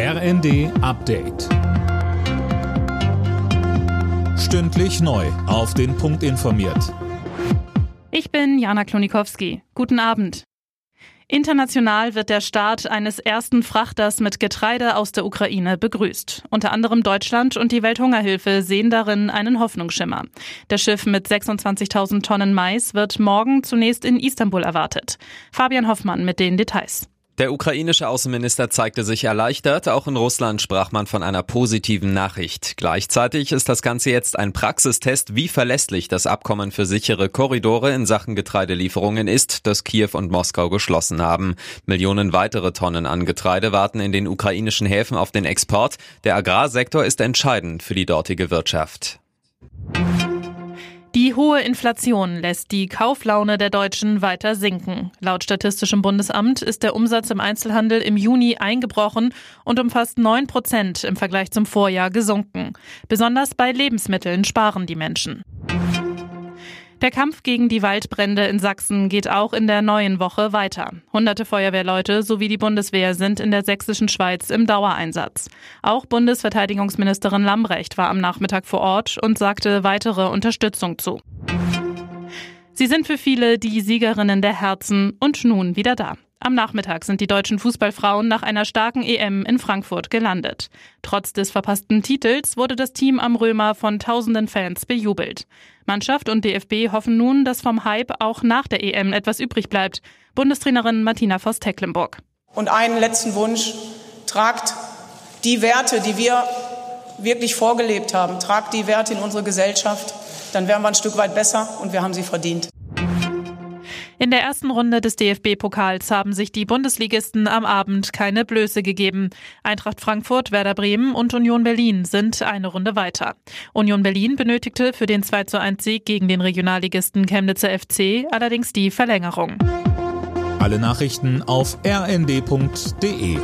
RND Update. Stündlich neu. Auf den Punkt informiert. Ich bin Jana Klonikowski. Guten Abend. International wird der Start eines ersten Frachters mit Getreide aus der Ukraine begrüßt. Unter anderem Deutschland und die Welthungerhilfe sehen darin einen Hoffnungsschimmer. Das Schiff mit 26.000 Tonnen Mais wird morgen zunächst in Istanbul erwartet. Fabian Hoffmann mit den Details. Der ukrainische Außenminister zeigte sich erleichtert. Auch in Russland sprach man von einer positiven Nachricht. Gleichzeitig ist das Ganze jetzt ein Praxistest, wie verlässlich das Abkommen für sichere Korridore in Sachen Getreidelieferungen ist, das Kiew und Moskau geschlossen haben. Millionen weitere Tonnen an Getreide warten in den ukrainischen Häfen auf den Export. Der Agrarsektor ist entscheidend für die dortige Wirtschaft. Die hohe Inflation lässt die Kauflaune der Deutschen weiter sinken. Laut Statistischem Bundesamt ist der Umsatz im Einzelhandel im Juni eingebrochen und um fast 9 Prozent im Vergleich zum Vorjahr gesunken. Besonders bei Lebensmitteln sparen die Menschen. Der Kampf gegen die Waldbrände in Sachsen geht auch in der neuen Woche weiter. Hunderte Feuerwehrleute sowie die Bundeswehr sind in der sächsischen Schweiz im Dauereinsatz. Auch Bundesverteidigungsministerin Lambrecht war am Nachmittag vor Ort und sagte weitere Unterstützung zu. Sie sind für viele die Siegerinnen der Herzen und nun wieder da. Am Nachmittag sind die deutschen Fußballfrauen nach einer starken EM in Frankfurt gelandet. Trotz des verpassten Titels wurde das Team am Römer von tausenden Fans bejubelt. Mannschaft und DFB hoffen nun, dass vom Hype auch nach der EM etwas übrig bleibt. Bundestrainerin Martina Voss-Tecklenburg. Und einen letzten Wunsch. Tragt die Werte, die wir wirklich vorgelebt haben, tragt die Werte in unsere Gesellschaft. Dann wären wir ein Stück weit besser und wir haben sie verdient. In der ersten Runde des DFB-Pokals haben sich die Bundesligisten am Abend keine Blöße gegeben. Eintracht Frankfurt, Werder Bremen und Union Berlin sind eine Runde weiter. Union Berlin benötigte für den 2 zu 1 Sieg gegen den Regionalligisten Chemnitzer FC allerdings die Verlängerung. Alle Nachrichten auf rnd.de